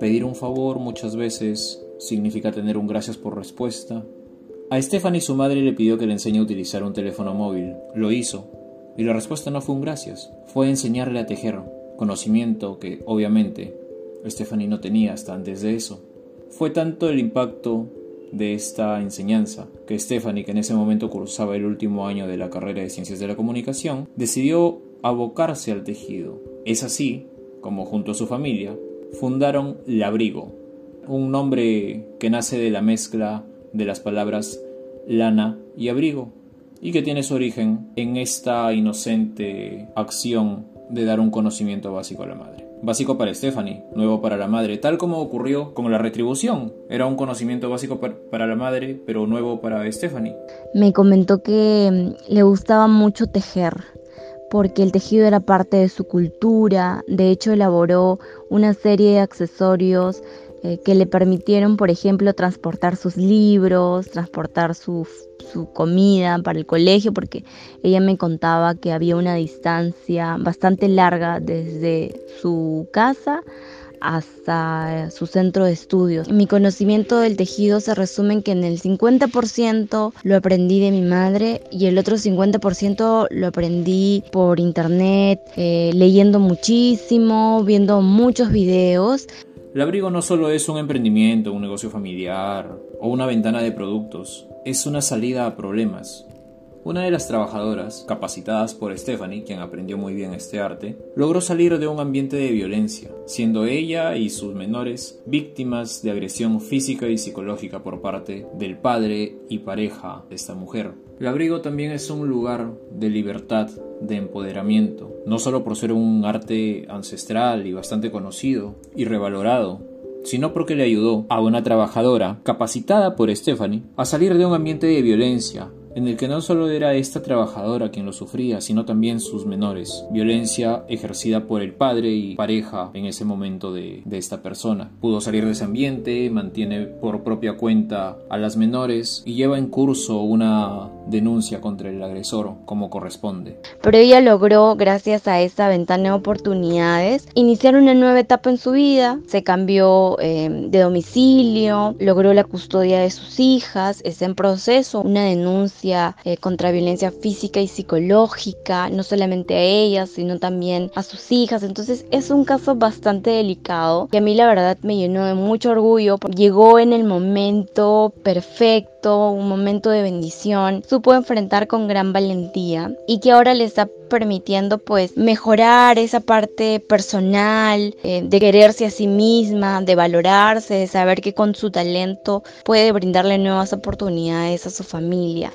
Pedir un favor muchas veces significa tener un gracias por respuesta. A Stephanie su madre le pidió que le enseñe a utilizar un teléfono móvil. Lo hizo. Y la respuesta no fue un gracias, fue enseñarle a tejer, conocimiento que, obviamente, Stephanie no tenía hasta antes de eso. Fue tanto el impacto de esta enseñanza que Stephanie, que en ese momento cursaba el último año de la carrera de Ciencias de la Comunicación, decidió abocarse al tejido. Es así como junto a su familia fundaron Labrigo, un nombre que nace de la mezcla de las palabras lana y abrigo y que tiene su origen en esta inocente acción de dar un conocimiento básico a la madre. Básico para Stephanie, nuevo para la madre, tal como ocurrió con la retribución. Era un conocimiento básico para la madre, pero nuevo para Stephanie. Me comentó que mm, le gustaba mucho tejer porque el tejido era parte de su cultura, de hecho elaboró una serie de accesorios eh, que le permitieron, por ejemplo, transportar sus libros, transportar su, su comida para el colegio, porque ella me contaba que había una distancia bastante larga desde su casa hasta su centro de estudios. Mi conocimiento del tejido se resume en que en el 50% lo aprendí de mi madre y el otro 50% lo aprendí por internet, eh, leyendo muchísimo, viendo muchos videos. El abrigo no solo es un emprendimiento, un negocio familiar o una ventana de productos, es una salida a problemas, una de las trabajadoras, capacitadas por Stephanie, quien aprendió muy bien este arte, logró salir de un ambiente de violencia, siendo ella y sus menores víctimas de agresión física y psicológica por parte del padre y pareja de esta mujer. El abrigo también es un lugar de libertad, de empoderamiento, no solo por ser un arte ancestral y bastante conocido y revalorado, sino porque le ayudó a una trabajadora capacitada por Stephanie a salir de un ambiente de violencia, en el que no solo era esta trabajadora quien lo sufría, sino también sus menores. Violencia ejercida por el padre y pareja en ese momento de, de esta persona. Pudo salir de ese ambiente, mantiene por propia cuenta a las menores y lleva en curso una denuncia contra el agresor como corresponde. Pero ella logró, gracias a esta ventana de oportunidades, iniciar una nueva etapa en su vida. Se cambió eh, de domicilio, logró la custodia de sus hijas, está en proceso una denuncia eh, contra violencia física y psicológica, no solamente a ellas, sino también a sus hijas. Entonces es un caso bastante delicado que a mí la verdad me llenó de mucho orgullo. Llegó en el momento perfecto, un momento de bendición, supo enfrentar con gran valentía y que ahora le está permitiendo pues mejorar esa parte personal, eh, de quererse a sí misma, de valorarse, de saber que con su talento puede brindarle nuevas oportunidades a su familia.